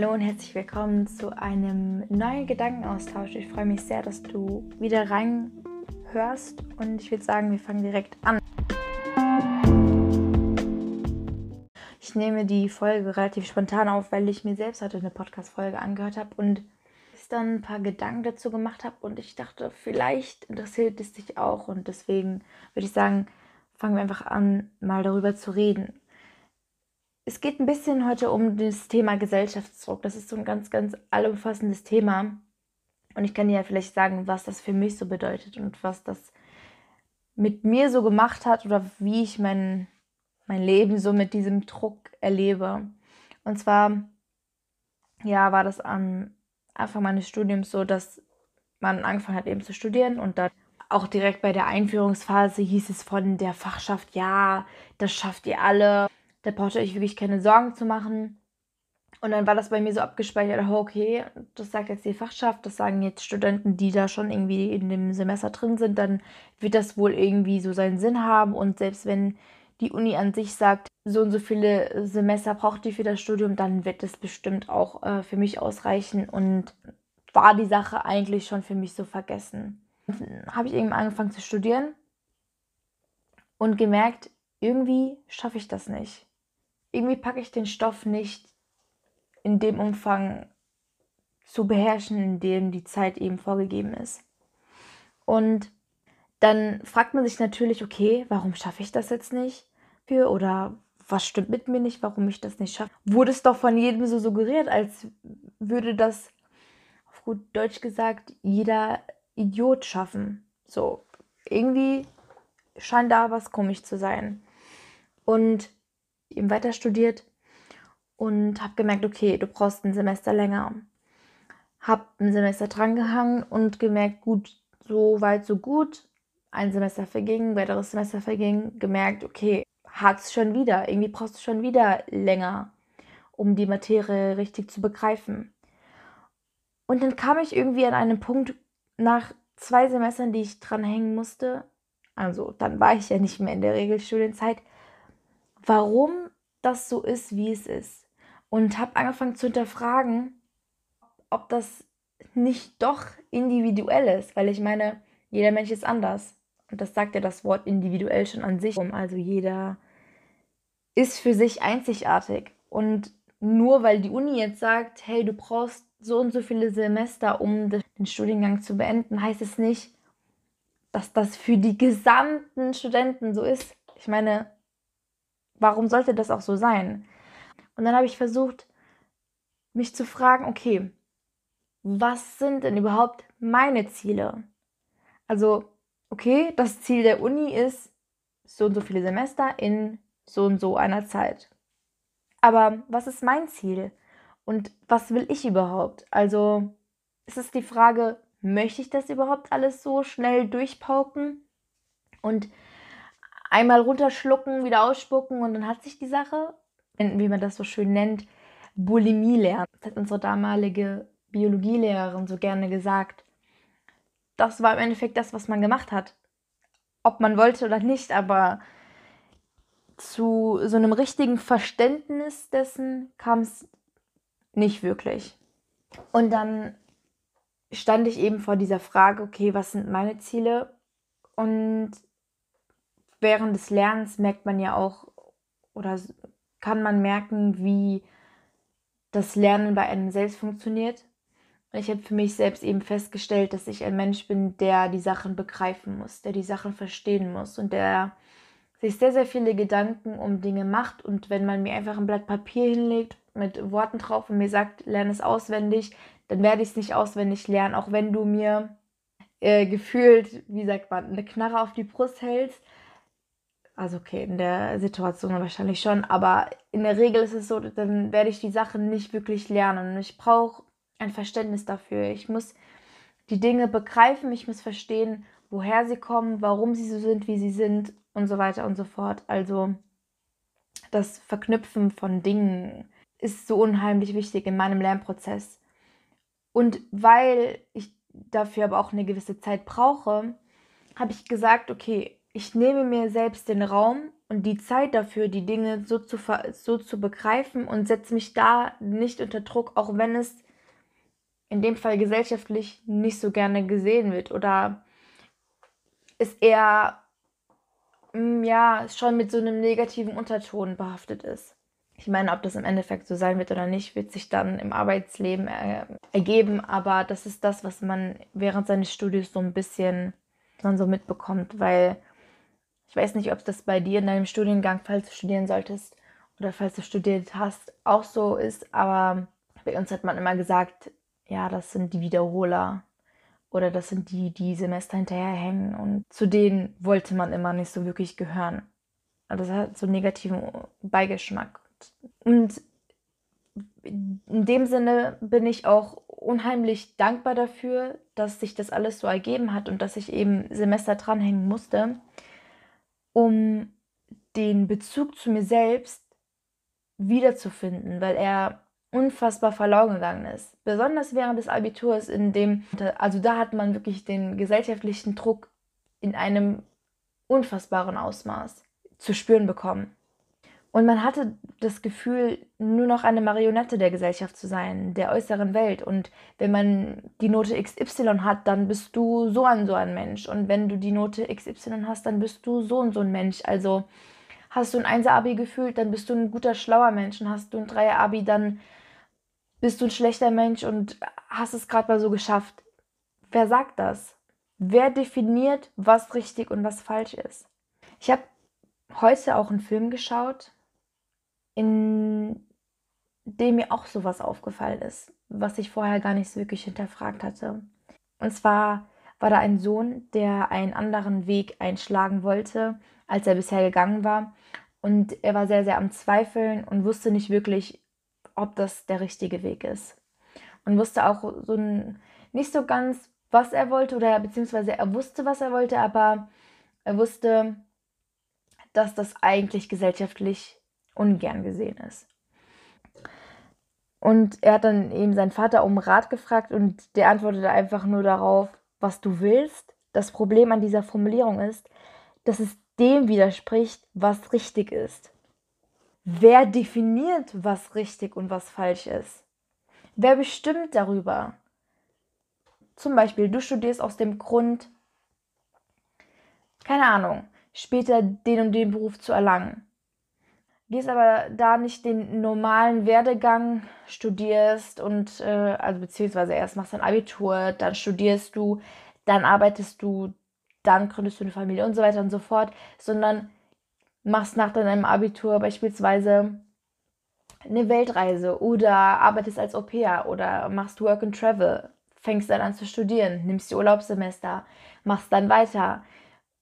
Hallo und herzlich willkommen zu einem neuen Gedankenaustausch. Ich freue mich sehr, dass du wieder reinhörst und ich würde sagen, wir fangen direkt an. Ich nehme die Folge relativ spontan auf, weil ich mir selbst heute eine Podcast-Folge angehört habe und dann ein paar Gedanken dazu gemacht habe und ich dachte, vielleicht interessiert es dich auch und deswegen würde ich sagen, fangen wir einfach an, mal darüber zu reden. Es geht ein bisschen heute um das Thema Gesellschaftsdruck. Das ist so ein ganz, ganz allumfassendes Thema. Und ich kann dir ja vielleicht sagen, was das für mich so bedeutet und was das mit mir so gemacht hat oder wie ich mein, mein Leben so mit diesem Druck erlebe. Und zwar, ja, war das am Anfang meines Studiums so, dass man angefangen hat eben zu studieren und dann auch direkt bei der Einführungsphase hieß es von der Fachschaft, ja, das schafft ihr alle. Da braucht ihr euch wirklich keine Sorgen zu machen. Und dann war das bei mir so abgespeichert, okay, das sagt jetzt die Fachschaft, das sagen jetzt Studenten, die da schon irgendwie in dem Semester drin sind, dann wird das wohl irgendwie so seinen Sinn haben. Und selbst wenn die Uni an sich sagt, so und so viele Semester braucht die für das Studium, dann wird es bestimmt auch äh, für mich ausreichen. Und war die Sache eigentlich schon für mich so vergessen habe ich irgendwann angefangen zu studieren und gemerkt, irgendwie schaffe ich das nicht. Irgendwie packe ich den Stoff nicht in dem Umfang zu beherrschen, in dem die Zeit eben vorgegeben ist. Und dann fragt man sich natürlich, okay, warum schaffe ich das jetzt nicht? Für oder was stimmt mit mir nicht, warum ich das nicht schaffe? Wurde es doch von jedem so suggeriert, als würde das auf gut Deutsch gesagt jeder Idiot schaffen. So, irgendwie scheint da was komisch zu sein. Und eben weiter studiert und habe gemerkt, okay, du brauchst ein Semester länger. Hab ein Semester drangehangen und gemerkt, gut, so weit, so gut. Ein Semester verging, weiteres Semester verging, gemerkt, okay, hakst schon wieder. Irgendwie brauchst du schon wieder länger, um die Materie richtig zu begreifen. Und dann kam ich irgendwie an einen Punkt, nach zwei Semestern, die ich dranhängen musste, also dann war ich ja nicht mehr in der Regelstudienzeit, warum das so ist, wie es ist. Und habe angefangen zu hinterfragen, ob das nicht doch individuell ist, weil ich meine, jeder Mensch ist anders. Und das sagt ja das Wort individuell schon an sich. Also jeder ist für sich einzigartig. Und nur weil die Uni jetzt sagt, hey, du brauchst so und so viele Semester, um den Studiengang zu beenden, heißt es nicht, dass das für die gesamten Studenten so ist. Ich meine, warum sollte das auch so sein? Und dann habe ich versucht, mich zu fragen, okay, was sind denn überhaupt meine Ziele? Also, okay, das Ziel der Uni ist so und so viele Semester in so und so einer Zeit. Aber was ist mein Ziel? Und was will ich überhaupt? Also es ist die Frage, möchte ich das überhaupt alles so schnell durchpauken und einmal runterschlucken, wieder ausspucken und dann hat sich die Sache, wie man das so schön nennt, Bulimie lernen. Das hat unsere damalige Biologielehrerin so gerne gesagt. Das war im Endeffekt das, was man gemacht hat. Ob man wollte oder nicht, aber zu so einem richtigen Verständnis dessen kam es nicht wirklich. Und dann stand ich eben vor dieser Frage, okay, was sind meine Ziele? Und während des Lernens merkt man ja auch oder kann man merken, wie das Lernen bei einem selbst funktioniert. Ich habe für mich selbst eben festgestellt, dass ich ein Mensch bin, der die Sachen begreifen muss, der die Sachen verstehen muss und der sich sehr, sehr viele Gedanken um Dinge macht. Und wenn man mir einfach ein Blatt Papier hinlegt mit Worten drauf und mir sagt, lerne es auswendig, dann werde ich es nicht auswendig lernen, auch wenn du mir äh, gefühlt, wie sagt man, eine Knarre auf die Brust hältst. Also okay, in der Situation wahrscheinlich schon, aber in der Regel ist es so, dann werde ich die Sachen nicht wirklich lernen. Ich brauche ein Verständnis dafür. Ich muss die Dinge begreifen, ich muss verstehen, woher sie kommen, warum sie so sind, wie sie sind und so weiter und so fort. Also das Verknüpfen von Dingen ist so unheimlich wichtig in meinem Lernprozess. Und weil ich dafür aber auch eine gewisse Zeit brauche, habe ich gesagt, okay, ich nehme mir selbst den Raum, und die Zeit dafür, die Dinge so zu, so zu begreifen und setze mich da nicht unter Druck, auch wenn es in dem Fall gesellschaftlich nicht so gerne gesehen wird oder es eher mm, ja schon mit so einem negativen Unterton behaftet ist. Ich meine, ob das im Endeffekt so sein wird oder nicht, wird sich dann im Arbeitsleben äh, ergeben, aber das ist das, was man während seines Studiums so ein bisschen man so mitbekommt, weil ich weiß nicht, ob das bei dir in deinem Studiengang, falls du studieren solltest oder falls du studiert hast, auch so ist, aber bei uns hat man immer gesagt, ja, das sind die Wiederholer oder das sind die, die Semester hinterherhängen und zu denen wollte man immer nicht so wirklich gehören. Also das hat so einen negativen Beigeschmack. Und in dem Sinne bin ich auch unheimlich dankbar dafür, dass sich das alles so ergeben hat und dass ich eben Semester dranhängen musste, um den Bezug zu mir selbst wiederzufinden, weil er unfassbar verloren gegangen ist. Besonders während des Abiturs, in dem, also da hat man wirklich den gesellschaftlichen Druck in einem unfassbaren Ausmaß zu spüren bekommen. Und man hatte das Gefühl, nur noch eine Marionette der Gesellschaft zu sein, der äußeren Welt. Und wenn man die Note XY hat, dann bist du so ein so ein Mensch. Und wenn du die Note XY hast, dann bist du so und so ein Mensch. Also hast du ein Einser-Abi gefühlt, dann bist du ein guter, schlauer Mensch. Und hast du ein Dreier-Abi, dann bist du ein schlechter Mensch und hast es gerade mal so geschafft. Wer sagt das? Wer definiert, was richtig und was falsch ist? Ich habe heute auch einen Film geschaut, in dem mir auch sowas aufgefallen ist, was ich vorher gar nicht so wirklich hinterfragt hatte. Und zwar war da ein Sohn, der einen anderen Weg einschlagen wollte, als er bisher gegangen war. Und er war sehr, sehr am Zweifeln und wusste nicht wirklich, ob das der richtige Weg ist. Und wusste auch so nicht so ganz, was er wollte, oder beziehungsweise er wusste, was er wollte, aber er wusste, dass das eigentlich gesellschaftlich ungern gesehen ist. Und er hat dann eben seinen Vater um Rat gefragt und der antwortete einfach nur darauf, was du willst. Das Problem an dieser Formulierung ist, dass es dem widerspricht, was richtig ist. Wer definiert, was richtig und was falsch ist? Wer bestimmt darüber? Zum Beispiel, du studierst aus dem Grund, keine Ahnung, später den und den Beruf zu erlangen. Gehst aber da nicht den normalen Werdegang, studierst und, äh, also beziehungsweise erst machst du ein Abitur, dann studierst du, dann arbeitest du, dann gründest du eine Familie und so weiter und so fort, sondern machst nach deinem Abitur beispielsweise eine Weltreise oder arbeitest als Au pair oder machst Work and Travel, fängst dann an zu studieren, nimmst die Urlaubssemester, machst dann weiter.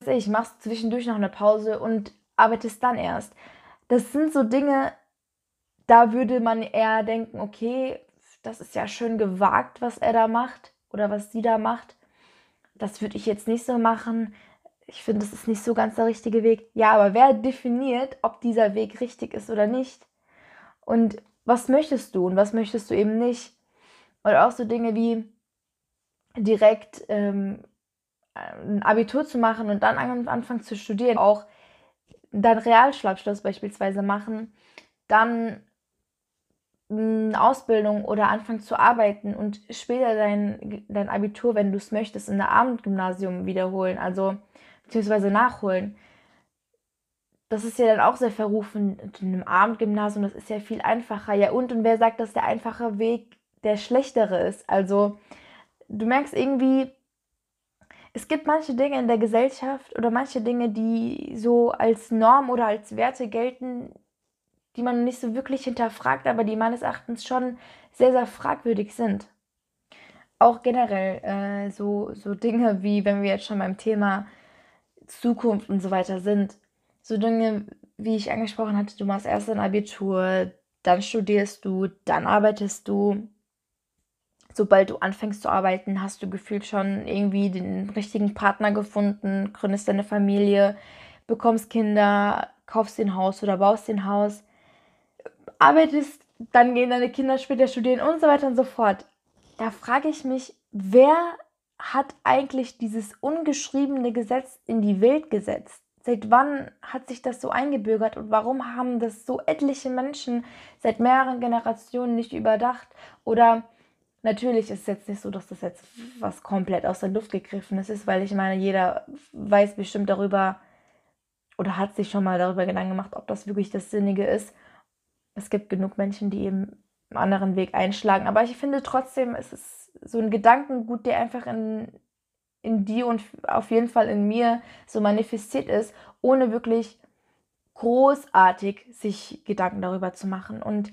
Ich machst zwischendurch noch eine Pause und arbeitest dann erst. Das sind so Dinge, da würde man eher denken, okay, das ist ja schön gewagt, was er da macht oder was sie da macht. Das würde ich jetzt nicht so machen ich finde, das ist nicht so ganz der richtige Weg. Ja, aber wer definiert, ob dieser Weg richtig ist oder nicht? Und was möchtest du und was möchtest du eben nicht? Oder auch so Dinge wie direkt ähm, ein Abitur zu machen und dann anfangen zu studieren, auch dann Realschulabschluss beispielsweise machen, dann eine Ausbildung oder anfangen zu arbeiten und später dein, dein Abitur, wenn du es möchtest, in der Abendgymnasium wiederholen. Also beziehungsweise nachholen. Das ist ja dann auch sehr verrufen in einem Abendgymnasium, das ist ja viel einfacher. Ja, und, und wer sagt, dass der einfache Weg der schlechtere ist? Also, du merkst irgendwie, es gibt manche Dinge in der Gesellschaft oder manche Dinge, die so als Norm oder als Werte gelten, die man nicht so wirklich hinterfragt, aber die meines Erachtens schon sehr, sehr fragwürdig sind. Auch generell äh, so, so Dinge wie, wenn wir jetzt schon beim Thema Zukunft und so weiter sind. So Dinge, wie ich angesprochen hatte, du machst erst ein Abitur, dann studierst du, dann arbeitest du. Sobald du anfängst zu arbeiten, hast du gefühlt schon irgendwie den richtigen Partner gefunden, gründest deine Familie, bekommst Kinder, kaufst dir ein Haus oder baust dir ein Haus, arbeitest, dann gehen deine Kinder später studieren und so weiter und so fort. Da frage ich mich, wer hat eigentlich dieses ungeschriebene Gesetz in die Welt gesetzt? Seit wann hat sich das so eingebürgert und warum haben das so etliche Menschen seit mehreren Generationen nicht überdacht? Oder natürlich ist es jetzt nicht so, dass das jetzt was komplett aus der Luft gegriffen ist, weil ich meine, jeder weiß bestimmt darüber oder hat sich schon mal darüber Gedanken gemacht, ob das wirklich das Sinnige ist. Es gibt genug Menschen, die eben einen anderen Weg einschlagen. Aber ich finde trotzdem, es ist so ein Gedankengut, der einfach in, in dir und auf jeden Fall in mir so manifestiert ist, ohne wirklich großartig sich Gedanken darüber zu machen. Und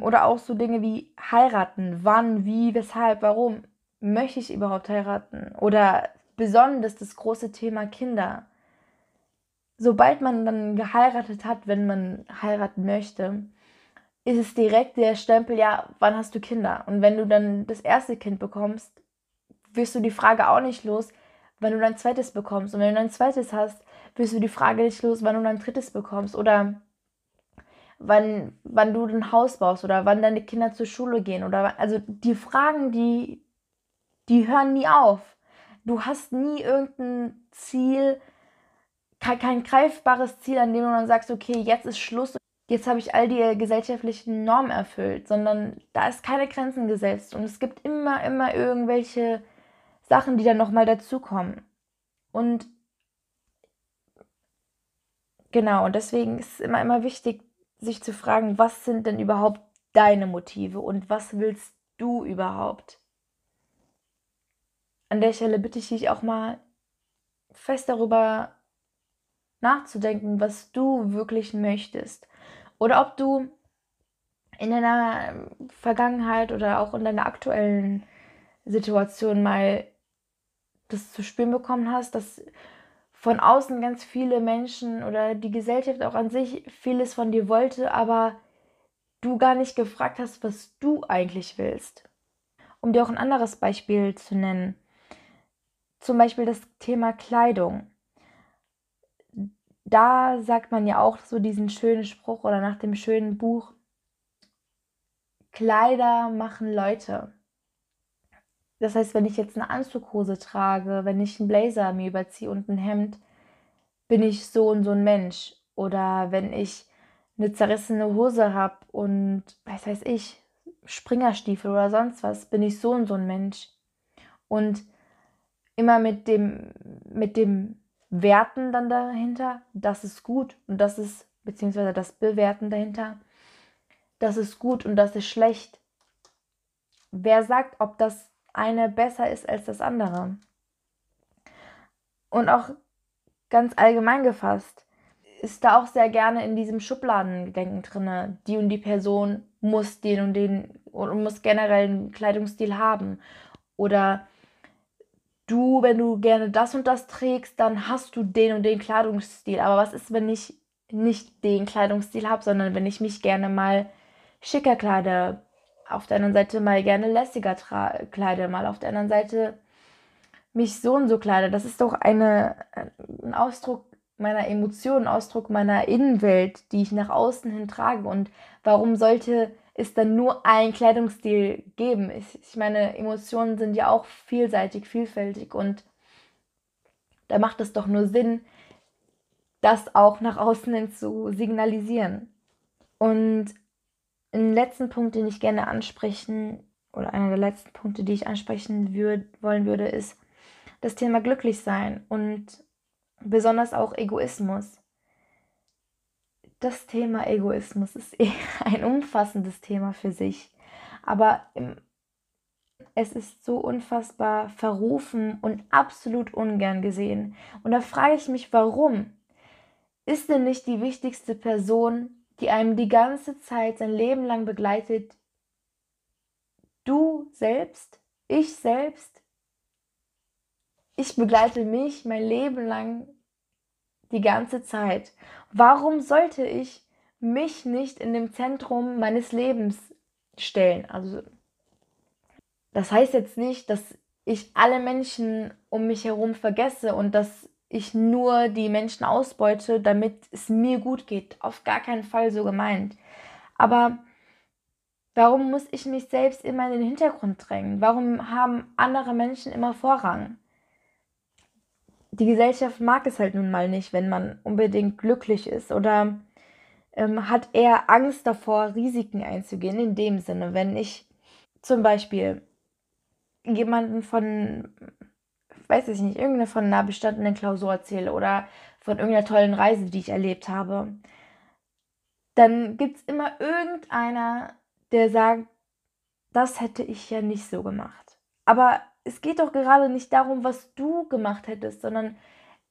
oder auch so Dinge wie heiraten, wann, wie, weshalb, warum möchte ich überhaupt heiraten? Oder besonders das große Thema Kinder. Sobald man dann geheiratet hat, wenn man heiraten möchte, ist es direkt der Stempel, ja, wann hast du Kinder? Und wenn du dann das erste Kind bekommst, wirst du die Frage auch nicht los, wann du dein zweites bekommst. Und wenn du dein zweites hast, wirst du die Frage nicht los, wann du dein drittes bekommst. Oder wann, wann du ein Haus baust oder wann deine Kinder zur Schule gehen. Oder also die Fragen, die, die hören nie auf. Du hast nie irgendein Ziel, kein, kein greifbares Ziel, an dem du dann sagst, okay, jetzt ist Schluss, jetzt habe ich all die gesellschaftlichen Normen erfüllt, sondern da ist keine Grenzen gesetzt und es gibt immer, immer irgendwelche Sachen, die dann nochmal dazukommen. Und genau, und deswegen ist es immer, immer wichtig, sich zu fragen, was sind denn überhaupt deine Motive und was willst du überhaupt? An der Stelle bitte ich dich auch mal fest darüber nachzudenken, was du wirklich möchtest. Oder ob du in deiner Vergangenheit oder auch in deiner aktuellen Situation mal das zu spüren bekommen hast, dass von außen ganz viele Menschen oder die Gesellschaft auch an sich vieles von dir wollte, aber du gar nicht gefragt hast, was du eigentlich willst. Um dir auch ein anderes Beispiel zu nennen, zum Beispiel das Thema Kleidung. Da sagt man ja auch so diesen schönen Spruch oder nach dem schönen Buch, Kleider machen Leute. Das heißt, wenn ich jetzt eine Anzughose trage, wenn ich einen Blazer mir überziehe und ein Hemd, bin ich so und so ein Mensch. Oder wenn ich eine zerrissene Hose habe und, was weiß ich, Springerstiefel oder sonst was, bin ich so und so ein Mensch. Und immer mit dem, mit dem Werten dann dahinter, das ist gut und das ist, beziehungsweise das Bewerten dahinter, das ist gut und das ist schlecht. Wer sagt, ob das eine besser ist als das andere. Und auch ganz allgemein gefasst ist da auch sehr gerne in diesem Schubladendenken drin. Die und die Person muss den und den und muss generell einen Kleidungsstil haben. Oder du, wenn du gerne das und das trägst, dann hast du den und den Kleidungsstil. Aber was ist, wenn ich nicht den Kleidungsstil habe, sondern wenn ich mich gerne mal schicker kleide, auf der anderen Seite mal gerne lässiger kleide, mal auf der anderen Seite mich so und so kleide. Das ist doch eine, ein Ausdruck meiner Emotionen, Ausdruck meiner Innenwelt, die ich nach außen hin trage. Und warum sollte es dann nur einen Kleidungsstil geben? Ich, ich meine, Emotionen sind ja auch vielseitig, vielfältig und da macht es doch nur Sinn, das auch nach außen hin zu signalisieren. Und ein letzten Punkt, den ich gerne ansprechen, oder einer der letzten Punkte, die ich ansprechen würd, wollen würde, ist das Thema Glücklichsein und besonders auch Egoismus. Das Thema Egoismus ist eher ein umfassendes Thema für sich, aber es ist so unfassbar verrufen und absolut ungern gesehen. Und da frage ich mich, warum? Ist denn nicht die wichtigste Person die einem die ganze Zeit sein Leben lang begleitet. Du selbst, ich selbst, ich begleite mich mein Leben lang die ganze Zeit. Warum sollte ich mich nicht in dem Zentrum meines Lebens stellen? Also das heißt jetzt nicht, dass ich alle Menschen um mich herum vergesse und dass ich nur die Menschen ausbeute, damit es mir gut geht. Auf gar keinen Fall so gemeint. Aber warum muss ich mich selbst immer in den Hintergrund drängen? Warum haben andere Menschen immer Vorrang? die Gesellschaft mag es halt nun mal nicht, wenn man unbedingt glücklich ist oder ähm, hat eher Angst davor, Risiken einzugehen. In dem Sinne, wenn ich zum Beispiel jemanden von, weiß ich nicht, irgendeine von einer bestandenen Klausur erzähle oder von irgendeiner tollen Reise, die ich erlebt habe, dann gibt es immer irgendeiner, der sagt, das hätte ich ja nicht so gemacht. Aber es geht doch gerade nicht darum, was du gemacht hättest, sondern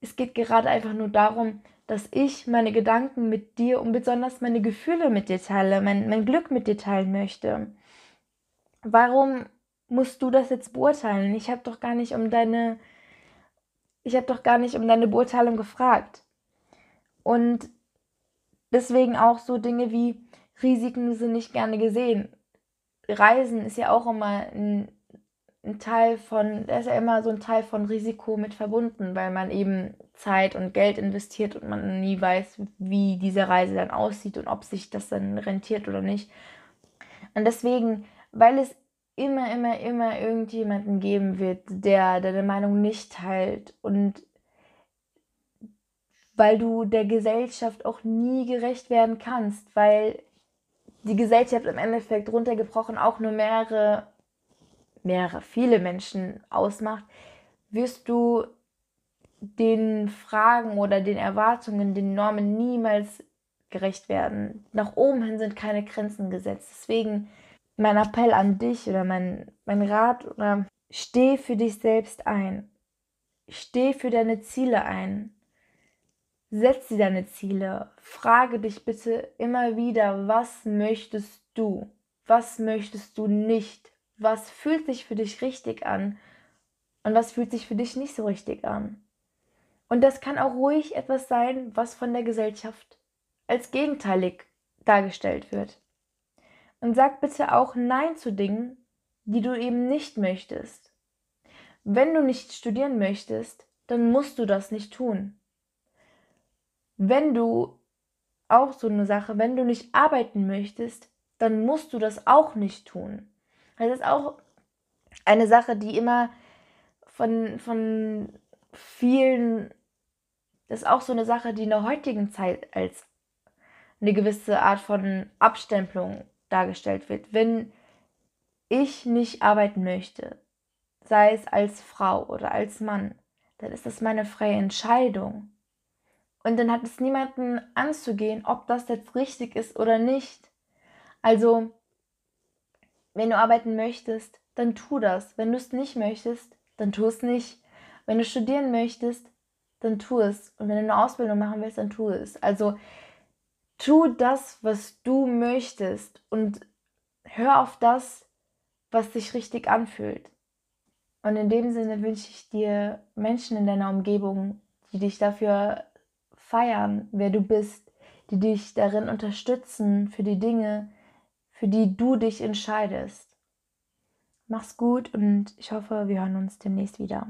es geht gerade einfach nur darum, dass ich meine Gedanken mit dir und besonders meine Gefühle mit dir teile, mein, mein Glück mit dir teilen möchte. Warum musst du das jetzt beurteilen? Ich habe doch gar nicht um deine, ich habe doch gar nicht um deine Beurteilung gefragt. Und deswegen auch so Dinge wie Risiken sind nicht gerne gesehen. Reisen ist ja auch immer ein, ein Teil von, da ist ja immer so ein Teil von Risiko mit verbunden, weil man eben Zeit und Geld investiert und man nie weiß, wie diese Reise dann aussieht und ob sich das dann rentiert oder nicht. Und deswegen, weil es immer, immer, immer irgendjemanden geben wird, der deine Meinung nicht teilt und weil du der Gesellschaft auch nie gerecht werden kannst, weil die Gesellschaft im Endeffekt runtergebrochen auch nur mehrere, mehrere, viele Menschen ausmacht, wirst du den Fragen oder den Erwartungen, den Normen niemals gerecht werden. Nach oben hin sind keine Grenzen gesetzt. Deswegen mein Appell an dich oder mein, mein Rat oder steh für dich selbst ein. Steh für deine Ziele ein. Setz dir deine Ziele. Frage dich bitte immer wieder, was möchtest du? Was möchtest du nicht? Was fühlt sich für dich richtig an? Und was fühlt sich für dich nicht so richtig an? Und das kann auch ruhig etwas sein, was von der Gesellschaft als gegenteilig dargestellt wird. Und sag bitte auch Nein zu Dingen, die du eben nicht möchtest. Wenn du nicht studieren möchtest, dann musst du das nicht tun wenn du auch so eine Sache, wenn du nicht arbeiten möchtest, dann musst du das auch nicht tun. Das ist auch eine Sache, die immer von, von vielen, das ist auch so eine Sache, die in der heutigen Zeit als eine gewisse Art von Abstempelung dargestellt wird. Wenn ich nicht arbeiten möchte, sei es als Frau oder als Mann, dann ist das meine freie Entscheidung. Und dann hat es niemanden anzugehen, ob das jetzt richtig ist oder nicht. Also, wenn du arbeiten möchtest, dann tu das. Wenn du es nicht möchtest, dann tu es nicht. Wenn du studieren möchtest, dann tu es. Und wenn du eine Ausbildung machen willst, dann tu es. Also tu das, was du möchtest und hör auf das, was sich richtig anfühlt. Und in dem Sinne wünsche ich dir Menschen in deiner Umgebung, die dich dafür feiern, wer du bist, die dich darin unterstützen für die Dinge, für die du dich entscheidest. Mach's gut und ich hoffe, wir hören uns demnächst wieder.